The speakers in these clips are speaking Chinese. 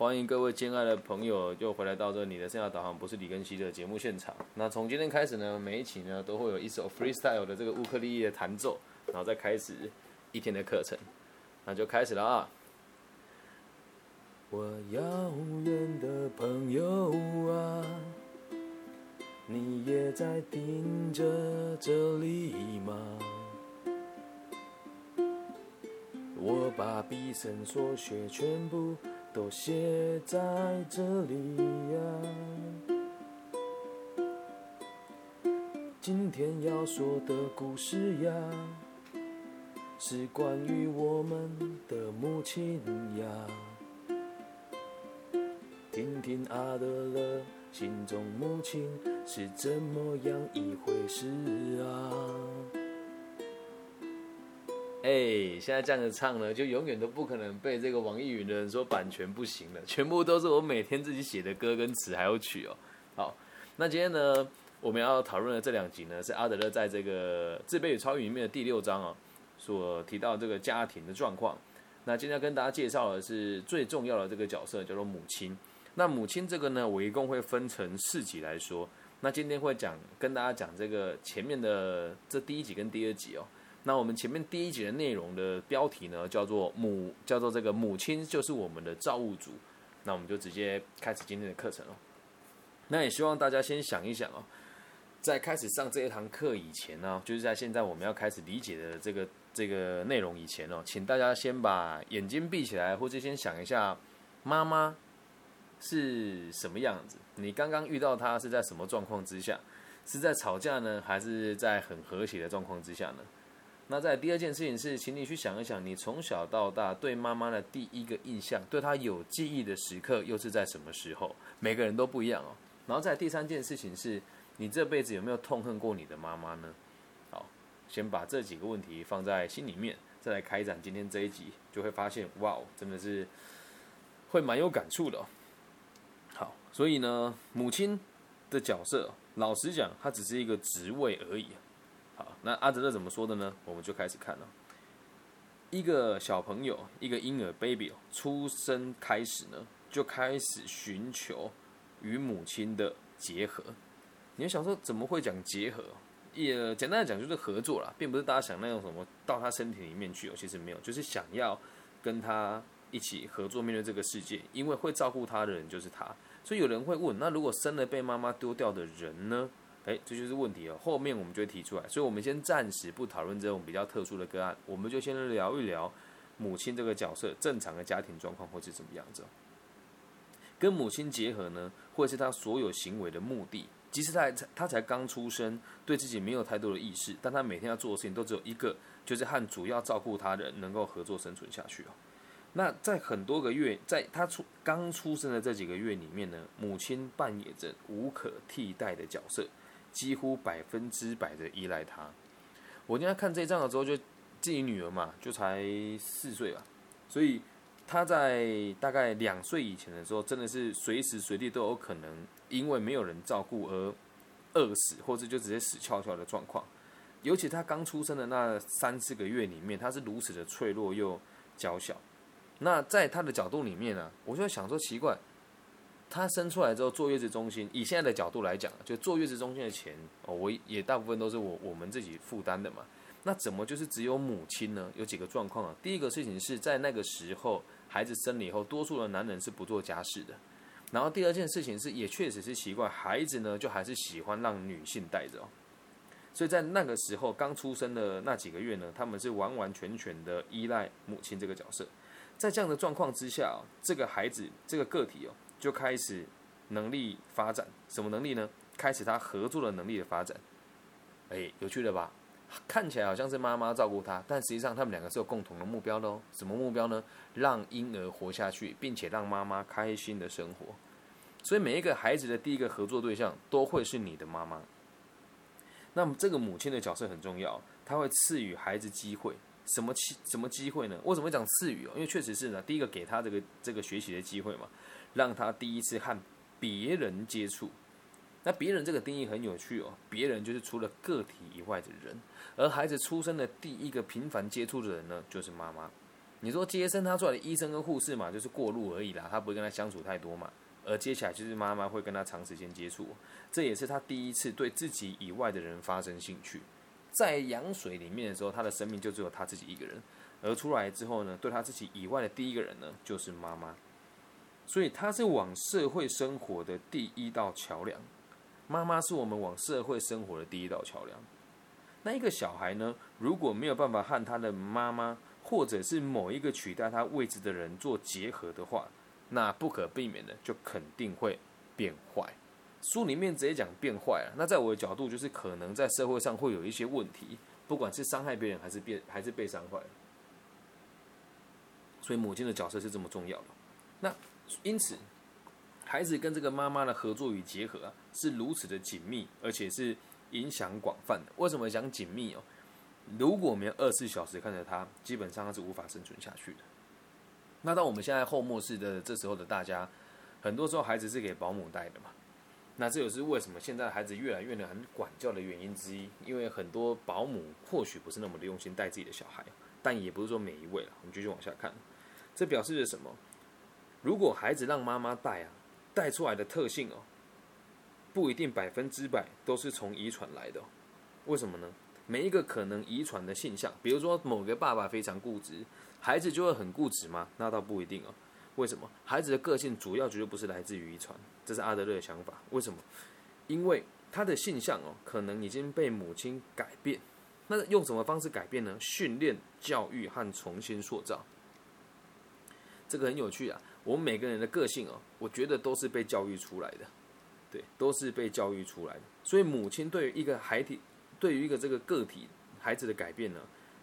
欢迎各位亲爱的朋友又回来到这你的生涯导航不是李根熙的节目现场。那从今天开始呢，每一期呢都会有一首 freestyle 的这个乌克丽丽的弹奏，然后再开始一天的课程。那就开始了啊！我遥远的朋友啊，你也在盯着这里吗？我把毕生所学全部都写在这里呀。今天要说的故事呀，是关于我们的母亲呀。听听阿德勒心中母亲是怎么样一回事啊。哎，现在这样子唱呢，就永远都不可能被这个网易云的人说版权不行了，全部都是我每天自己写的歌跟词还有曲哦。好，那今天呢，我们要讨论的这两集呢，是阿德勒在这个《自卑与超越》里面的第六章哦，所提到这个家庭的状况。那今天要跟大家介绍的是最重要的这个角色，叫做母亲。那母亲这个呢，我一共会分成四集来说。那今天会讲跟大家讲这个前面的这第一集跟第二集哦。那我们前面第一节的内容的标题呢，叫做母，叫做这个母亲就是我们的造物主。那我们就直接开始今天的课程哦。那也希望大家先想一想哦，在开始上这一堂课以前呢，就是在现在我们要开始理解的这个这个内容以前哦，请大家先把眼睛闭起来，或者先想一下妈妈是什么样子。你刚刚遇到她是在什么状况之下？是在吵架呢，还是在很和谐的状况之下呢？那在第二件事情是，请你去想一想，你从小到大对妈妈的第一个印象，对她有记忆的时刻又是在什么时候？每个人都不一样哦。然后在第三件事情是，你这辈子有没有痛恨过你的妈妈呢？好，先把这几个问题放在心里面，再来开展今天这一集，就会发现，哇，真的是会蛮有感触的。哦好，所以呢，母亲的角色，老实讲，它只是一个职位而已。那阿德勒怎么说的呢？我们就开始看了。一个小朋友，一个婴儿 baby 出生开始呢，就开始寻求与母亲的结合。你想说怎么会讲结合？也简单的讲就是合作啦，并不是大家想那种什么到他身体里面去哦，其实没有，就是想要跟他一起合作面对这个世界，因为会照顾他的人就是他。所以有人会问，那如果生了被妈妈丢掉的人呢？哎，这就是问题了。后面我们就会提出来，所以我们先暂时不讨论这种比较特殊的个案，我们就先聊一聊母亲这个角色正常的家庭状况会是怎么样子。跟母亲结合呢，或是他所有行为的目的，即使他他才刚出生，对自己没有太多的意识，但他每天要做的事情都只有一个，就是和主要照顾他人能够合作生存下去哦。那在很多个月，在他出刚出生的这几个月里面呢，母亲扮演着无可替代的角色。几乎百分之百的依赖他。我今天看这一章的时候，就自己女儿嘛，就才四岁吧，所以她在大概两岁以前的时候，真的是随时随地都有可能因为没有人照顾而饿死，或者就直接死翘翘的状况。尤其她刚出生的那三四个月里面，她是如此的脆弱又娇小。那在她的角度里面呢，我就想说奇怪。他生出来之后坐月子中心，以现在的角度来讲，就坐月子中心的钱哦，我也大部分都是我我们自己负担的嘛。那怎么就是只有母亲呢？有几个状况啊。第一个事情是在那个时候，孩子生了以后，多数的男人是不做家事的。然后第二件事情是，也确实是奇怪，孩子呢就还是喜欢让女性带着。所以在那个时候刚出生的那几个月呢，他们是完完全全的依赖母亲这个角色。在这样的状况之下，这个孩子这个个体哦。就开始能力发展，什么能力呢？开始他合作的能力的发展。哎，有趣了吧？看起来好像是妈妈照顾他，但实际上他们两个是有共同的目标的哦。什么目标呢？让婴儿活下去，并且让妈妈开心的生活。所以每一个孩子的第一个合作对象都会是你的妈妈。那么这个母亲的角色很重要，她会赐予孩子机会。什么机什么机会呢？为什么讲赐予哦？因为确实是呢，第一个给他这个这个学习的机会嘛。让他第一次和别人接触，那别人这个定义很有趣哦。别人就是除了个体以外的人，而孩子出生的第一个频繁接触的人呢，就是妈妈。你说接生他出来的医生跟护士嘛，就是过路而已啦，他不会跟他相处太多嘛。而接下来就是妈妈会跟他长时间接触，这也是他第一次对自己以外的人发生兴趣。在羊水里面的时候，他的生命就只有他自己一个人。而出来之后呢，对他自己以外的第一个人呢，就是妈妈。所以他是往社会生活的第一道桥梁。妈妈是我们往社会生活的第一道桥梁。那一个小孩呢，如果没有办法和他的妈妈，或者是某一个取代他位置的人做结合的话，那不可避免的就肯定会变坏。书里面直接讲变坏了。那在我的角度，就是可能在社会上会有一些问题，不管是伤害别人还是变还是被伤害。所以母亲的角色是这么重要的。那因此，孩子跟这个妈妈的合作与结合啊，是如此的紧密，而且是影响广泛的。为什么讲紧密哦？如果没有二十四小时看着他，基本上他是无法生存下去的。那到我们现在后末世的这时候的大家，很多时候孩子是给保姆带的嘛？那这也是为什么现在孩子越来越难管教的原因之一。因为很多保姆或许不是那么的用心带自己的小孩，但也不是说每一位了。我们继续往下看，这表示着什么？如果孩子让妈妈带啊，带出来的特性哦，不一定百分之百都是从遗传来的。为什么呢？每一个可能遗传的现象，比如说某个爸爸非常固执，孩子就会很固执吗？那倒不一定哦。为什么？孩子的个性主要绝对不是来自于遗传，这是阿德勒的想法。为什么？因为他的性向哦，可能已经被母亲改变。那用什么方式改变呢？训练、教育和重新塑造。这个很有趣啊。我们每个人的个性哦，我觉得都是被教育出来的，对，都是被教育出来的。所以母亲对于一个孩体。对于一个这个个体孩子的改变呢，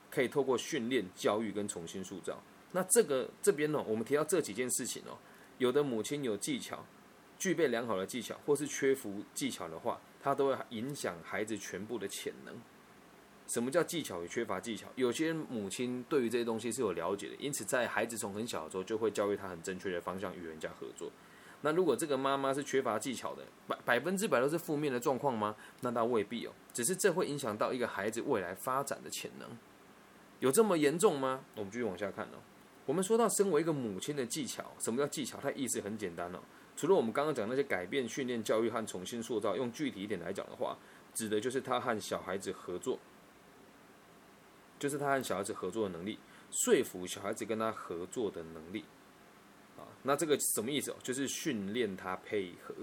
可以透过训练、教育跟重新塑造。那这个这边呢，我们提到这几件事情哦，有的母亲有技巧，具备良好的技巧，或是缺乏技巧的话，它都会影响孩子全部的潜能。什么叫技巧与缺乏技巧？有些母亲对于这些东西是有了解的，因此在孩子从很小的时候就会教育他很正确的方向与人家合作。那如果这个妈妈是缺乏技巧的，百百分之百都是负面的状况吗？那倒未必哦，只是这会影响到一个孩子未来发展的潜能，有这么严重吗？我们继续往下看哦。我们说到身为一个母亲的技巧，什么叫技巧？它意思很简单哦。除了我们刚刚讲那些改变、训练、教育和重新塑造，用具体一点来讲的话，指的就是他和小孩子合作，就是他和小孩子合作的能力，说服小孩子跟他合作的能力。啊那这个什么意思哦？就是训练他配合。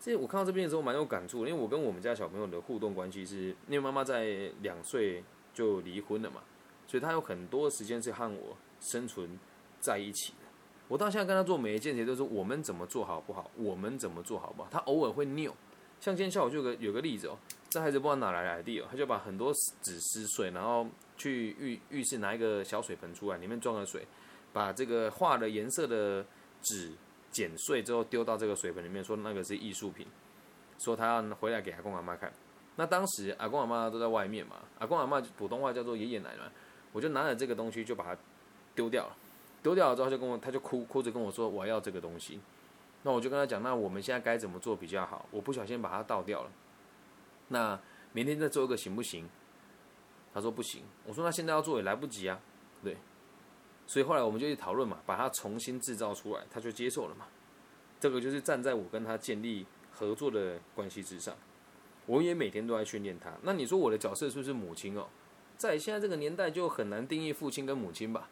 这我看到这边的时候蛮有感触，因为我跟我们家小朋友的互动关系是，因为妈妈在两岁就离婚了嘛，所以他有很多时间是和我生存在一起的。我到现在跟他做每一件事都是我们怎么做好不好，我们怎么做好不好。他偶尔会拗，像今天下午就有个有个例子哦，这孩子不知道哪来的 idea，，他就把很多纸撕碎，然后去浴浴室拿一个小水盆出来，里面装了水。把这个画的颜色的纸剪碎之后丢到这个水盆里面，说那个是艺术品，说他要回来给阿公阿妈看。那当时阿公阿妈都在外面嘛，阿公阿妈普通话叫做爷爷奶奶，我就拿了这个东西就把它丢掉了。丢掉了之后就跟我，他就哭哭着跟我说我要这个东西。那我就跟他讲，那我们现在该怎么做比较好？我不小心把它倒掉了，那明天再做一个行不行？他说不行。我说那现在要做也来不及啊，对。所以后来我们就去讨论嘛，把它重新制造出来，他就接受了嘛。这个就是站在我跟他建立合作的关系之上，我也每天都在训练他。那你说我的角色是不是母亲哦？在现在这个年代就很难定义父亲跟母亲吧，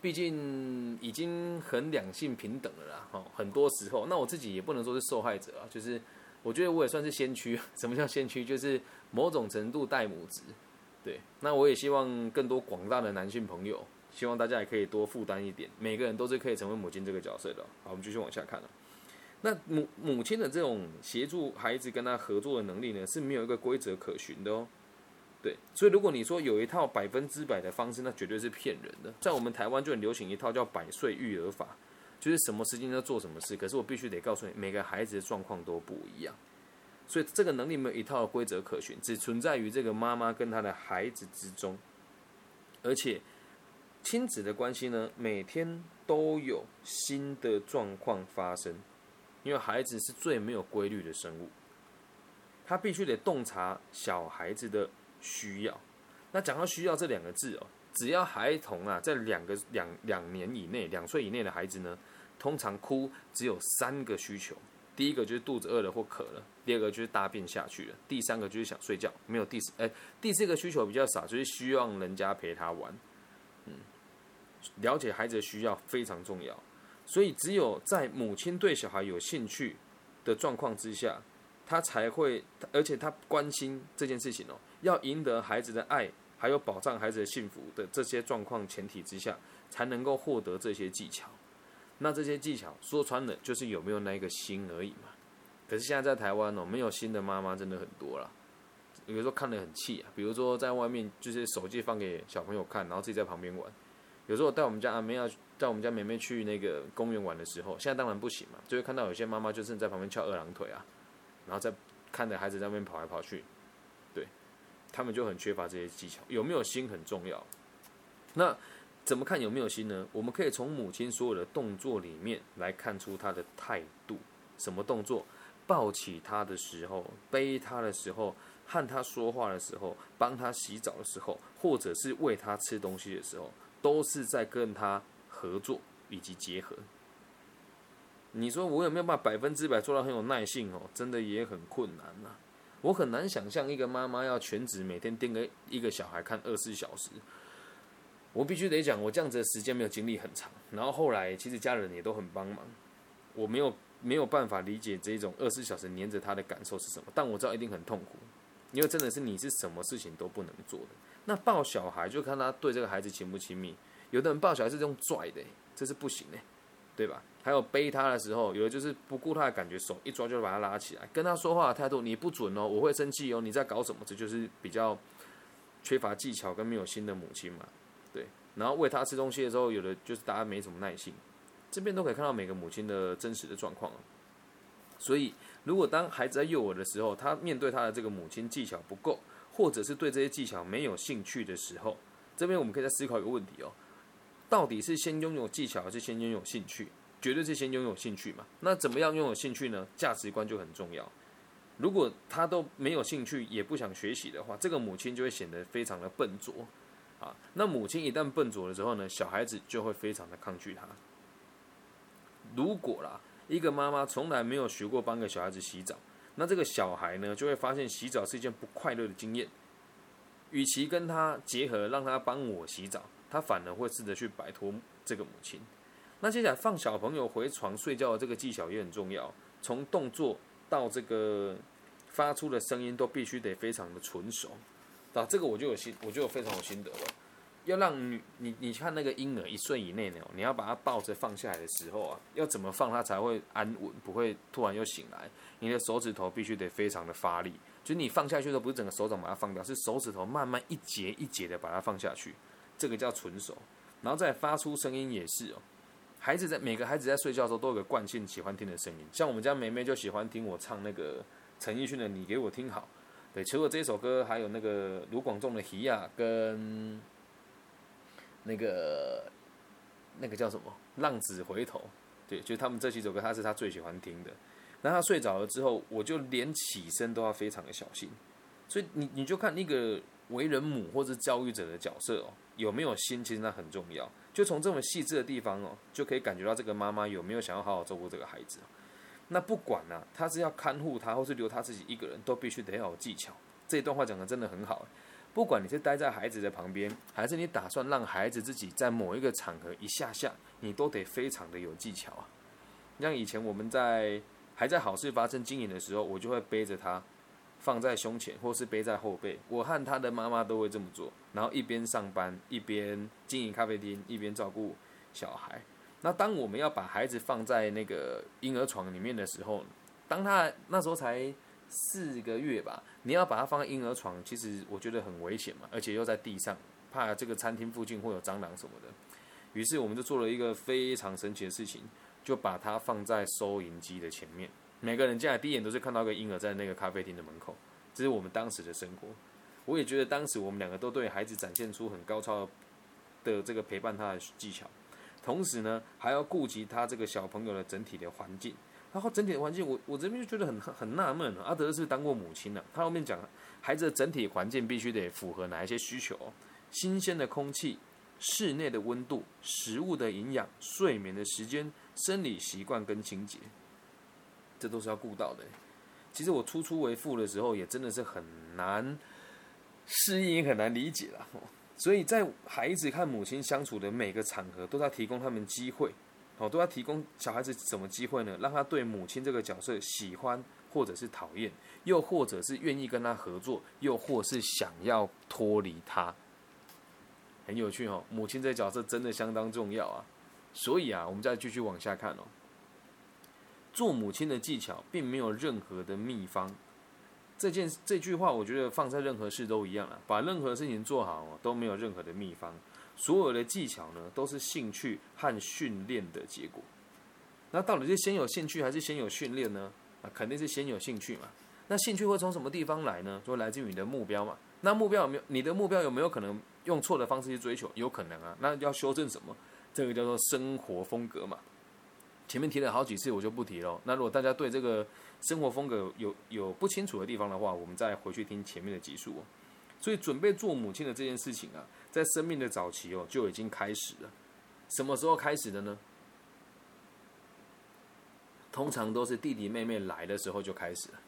毕竟已经很两性平等了啦。哦，很多时候，那我自己也不能说是受害者啊，就是我觉得我也算是先驱。什么叫先驱？就是某种程度带母职。对，那我也希望更多广大的男性朋友。希望大家也可以多负担一点，每个人都是可以成为母亲这个角色的。好，我们继续往下看了。那母母亲的这种协助孩子跟他合作的能力呢，是没有一个规则可循的哦。对，所以如果你说有一套百分之百的方式，那绝对是骗人的。在我们台湾就很流行一套叫“百岁育儿法”，就是什么时间要做什么事。可是我必须得告诉你，每个孩子的状况都不一样，所以这个能力没有一套规则可循，只存在于这个妈妈跟她的孩子之中，而且。亲子的关系呢，每天都有新的状况发生，因为孩子是最没有规律的生物，他必须得洞察小孩子的需要。那讲到需要这两个字哦，只要孩童啊在两个两两年以内，两岁以内的孩子呢，通常哭只有三个需求。第一个就是肚子饿了或渴了，第二个就是大便下去了，第三个就是想睡觉。没有第四，哎，第四个需求比较少，就是希望人家陪他玩。嗯，了解孩子的需要非常重要，所以只有在母亲对小孩有兴趣的状况之下，他才会，而且他关心这件事情哦，要赢得孩子的爱，还有保障孩子的幸福的这些状况前提之下，才能够获得这些技巧。那这些技巧说穿了就是有没有那一个心而已嘛。可是现在在台湾哦，没有心的妈妈真的很多了。有时候看得很气啊，比如说在外面就是手机放给小朋友看，然后自己在旁边玩。有时候带我们家阿妹要带我们家妹妹去那个公园玩的时候，现在当然不行嘛，就会看到有些妈妈就是在旁边翘二郎腿啊，然后在看着孩子在那边跑来跑去，对他们就很缺乏这些技巧。有没有心很重要。那。怎么看有没有心呢？我们可以从母亲所有的动作里面来看出她的态度。什么动作？抱起他的时候，背他的时候，和他说话的时候，帮他洗澡的时候，或者是喂他吃东西的时候，都是在跟他合作以及结合。你说我有没有办法百分之百做到很有耐性哦？真的也很困难呐。我很难想象一个妈妈要全职每天盯个一个小孩看二十四小时。我必须得讲，我这样子的时间没有经历很长，然后后来其实家人也都很帮忙，我没有没有办法理解这种二十四小时黏着他的感受是什么，但我知道一定很痛苦，因为真的是你是什么事情都不能做的。那抱小孩就看他对这个孩子亲不亲密，有的人抱小孩是用拽的，这是不行的，对吧？还有背他的时候，有的就是不顾他的感觉，手一抓就把他拉起来，跟他说话的态度你不准哦，我会生气哦，你在搞什么？这就是比较缺乏技巧跟没有心的母亲嘛。然后喂他吃东西的时候，有的就是大家没什么耐心，这边都可以看到每个母亲的真实的状况啊。所以，如果当孩子在幼儿的时候，他面对他的这个母亲技巧不够，或者是对这些技巧没有兴趣的时候，这边我们可以再思考一个问题哦：到底是先拥有技巧，还是先拥有兴趣？绝对是先拥有兴趣嘛。那怎么样拥有兴趣呢？价值观就很重要。如果他都没有兴趣，也不想学习的话，这个母亲就会显得非常的笨拙。啊，那母亲一旦笨拙了之后呢，小孩子就会非常的抗拒他。如果啦，一个妈妈从来没有学过帮个小孩子洗澡，那这个小孩呢，就会发现洗澡是一件不快乐的经验。与其跟他结合，让他帮我洗澡，他反而会试着去摆脱这个母亲。那接下来放小朋友回床睡觉的这个技巧也很重要，从动作到这个发出的声音都必须得非常的纯熟。啊，这个我就有心，我就有非常有心得了。要让女你你看那个婴儿一岁以内呢，你要把他抱着放下来的时候啊，要怎么放他才会安稳，不会突然又醒来？你的手指头必须得非常的发力，就你放下去的时候，不是整个手掌把它放掉，是手指头慢慢一节一节的把它放下去，这个叫纯手。然后再发出声音也是哦，孩子在每个孩子在睡觉的时候都有个惯性喜欢听的声音，像我们家梅梅就喜欢听我唱那个陈奕迅的《你给我听好》。对，除了这首歌，还有那个卢广仲的《喜亚》跟那个那个叫什么《浪子回头》。对，就他们这几首歌，他是他最喜欢听的。那他睡着了之后，我就连起身都要非常的小心。所以你你就看那个为人母或者教育者的角色哦，有没有心，其实那很重要。就从这么细致的地方哦，就可以感觉到这个妈妈有没有想要好好照顾这个孩子。那不管呢，他是要看护他，或是留他自己一个人，都必须得要有技巧。这一段话讲的真的很好。不管你是待在孩子的旁边，还是你打算让孩子自己在某一个场合一下下，你都得非常的有技巧啊。像以前我们在还在好事发生经营的时候，我就会背着他放在胸前，或是背在后背。我和他的妈妈都会这么做，然后一边上班，一边经营咖啡厅，一边照顾小孩。那当我们要把孩子放在那个婴儿床里面的时候，当他那时候才四个月吧，你要把他放在婴儿床，其实我觉得很危险嘛，而且又在地上，怕这个餐厅附近会有蟑螂什么的。于是我们就做了一个非常神奇的事情，就把它放在收银机的前面。每个人进来第一眼都是看到个婴儿在那个咖啡厅的门口，这是我们当时的生活。我也觉得当时我们两个都对孩子展现出很高超的这个陪伴他的技巧。同时呢，还要顾及他这个小朋友的整体的环境，然后整体的环境，我我这边就觉得很很纳闷了阿德是当过母亲的，他后面讲孩子的整体环境必须得符合哪一些需求？新鲜的空气、室内的温度、食物的营养、睡眠的时间、生理习惯跟清洁，这都是要顾到的。其实我初出为父的时候，也真的是很难适应，很难理解了。所以在孩子和母亲相处的每个场合，都在提供他们机会，哦，都要提供小孩子什么机会呢？让他对母亲这个角色喜欢或者是讨厌，又或者是愿意跟他合作，又或是想要脱离他。很有趣哦，母亲这角色真的相当重要啊。所以啊，我们再继续往下看哦。做母亲的技巧，并没有任何的秘方。这件这句话，我觉得放在任何事都一样了。把任何事情做好，都没有任何的秘方。所有的技巧呢，都是兴趣和训练的结果。那到底是先有兴趣，还是先有训练呢？啊，肯定是先有兴趣嘛。那兴趣会从什么地方来呢？就来自于你的目标嘛。那目标有没有？你的目标有没有可能用错的方式去追求？有可能啊。那要修正什么？这个叫做生活风格嘛。前面提了好几次，我就不提了。那如果大家对这个生活风格有有不清楚的地方的话，我们再回去听前面的集数。所以准备做母亲的这件事情啊，在生命的早期哦就已经开始了。什么时候开始的呢？通常都是弟弟妹妹来的时候就开始了。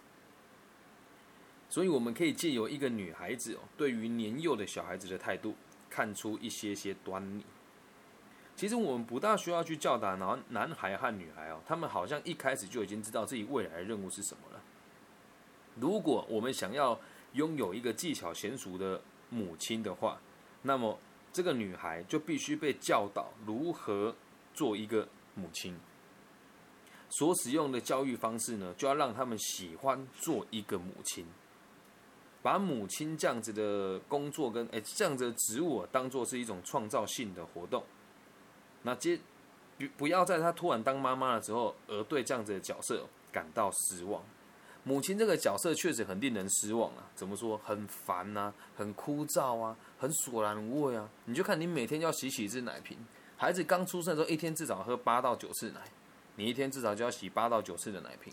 所以我们可以借由一个女孩子哦，对于年幼的小孩子的态度，看出一些些端倪。其实我们不大需要去教导男男孩和女孩哦，他们好像一开始就已经知道自己未来的任务是什么了。如果我们想要拥有一个技巧娴熟的母亲的话，那么这个女孩就必须被教导如何做一个母亲。所使用的教育方式呢，就要让他们喜欢做一个母亲，把母亲这样子的工作跟哎这样子的职务当做是一种创造性的活动。那接不不要在她突然当妈妈的时候，而对这样子的角色感到失望。母亲这个角色确实很令人失望啊！怎么说？很烦呐，很枯燥啊，很索然无味啊！你就看你每天要洗几次奶瓶，孩子刚出生的时候，一天至少喝八到九次奶，你一天至少就要洗八到九次的奶瓶，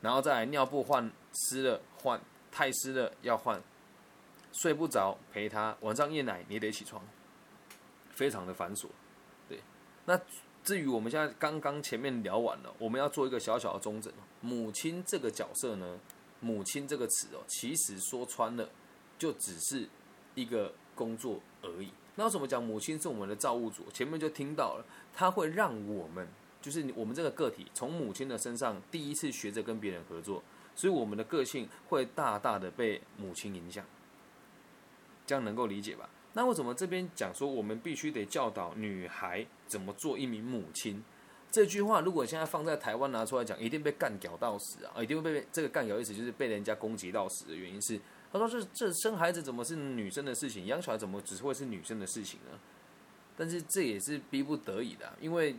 然后再来尿布换湿了换，太湿了要换，睡不着陪他，晚上夜奶你得起床，非常的繁琐。那至于我们现在刚刚前面聊完了，我们要做一个小小的中整。母亲这个角色呢，母亲这个词哦，其实说穿了，就只是一个工作而已。那为什么讲母亲是我们的造物主？前面就听到了，它会让我们，就是我们这个个体，从母亲的身上第一次学着跟别人合作，所以我们的个性会大大的被母亲影响。这样能够理解吧？那为什么这边讲说我们必须得教导女孩怎么做一名母亲？这句话如果现在放在台湾拿出来讲，一定被干屌到死啊！一定会被这个干屌意思就是被人家攻击到死的原因是，他说这这生孩子怎么是女生的事情，养小孩怎么只会是女生的事情呢？但是这也是逼不得已的，因为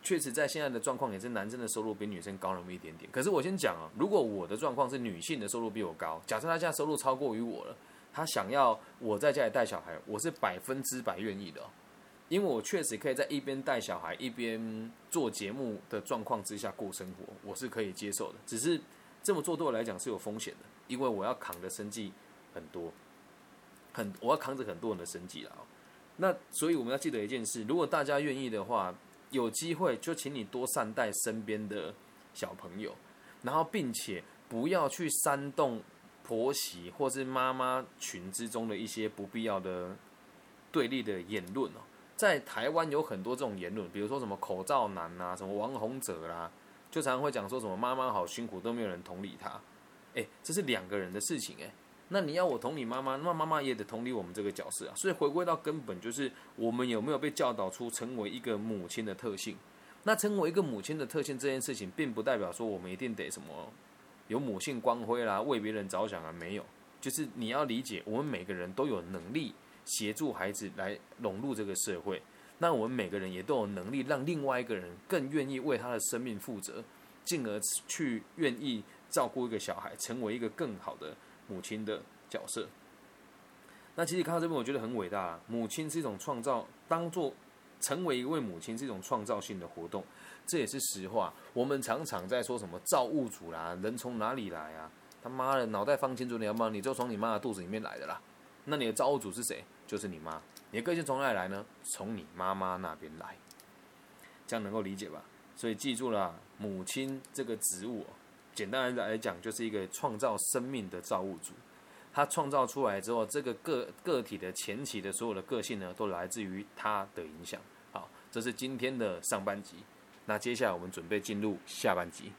确实在现在的状况也是男生的收入比女生高那么一点点。可是我先讲啊，如果我的状况是女性的收入比我高，假设她现在收入超过于我了。他想要我在家里带小孩，我是百分之百愿意的，因为我确实可以在一边带小孩一边做节目的状况之下过生活，我是可以接受的。只是这么做对我来讲是有风险的，因为我要扛的生计很多，很我要扛着很多人的生计了。那所以我们要记得一件事：如果大家愿意的话，有机会就请你多善待身边的小朋友，然后并且不要去煽动。婆媳或是妈妈群之中的一些不必要的对立的言论哦，在台湾有很多这种言论，比如说什么口罩男啊，什么王洪哲啦，就常常会讲说什么妈妈好辛苦，都没有人同理她。哎，这是两个人的事情哎，那你要我同理妈妈，那妈妈也得同理我们这个角色啊。所以回归到根本，就是我们有没有被教导出成为一个母亲的特性？那成为一个母亲的特性这件事情，并不代表说我们一定得什么。有母性光辉啦，为别人着想啊，没有，就是你要理解，我们每个人都有能力协助孩子来融入这个社会，那我们每个人也都有能力让另外一个人更愿意为他的生命负责，进而去愿意照顾一个小孩，成为一个更好的母亲的角色。那其实看到这边，我觉得很伟大，母亲是一种创造，当做成为一位母亲是一种创造性的活动。这也是实话。我们常常在说什么造物主啦，人从哪里来啊？他妈的，脑袋放清楚，你要不你就从你妈的肚子里面来的啦。那你的造物主是谁？就是你妈。你的个性从哪里来呢？从你妈妈那边来，这样能够理解吧？所以记住了，母亲这个植物，简单来讲，就是一个创造生命的造物主。他创造出来之后，这个个个体的前期的所有的个性呢，都来自于他的影响。这是今天的上半集。那接下来我们准备进入下半集。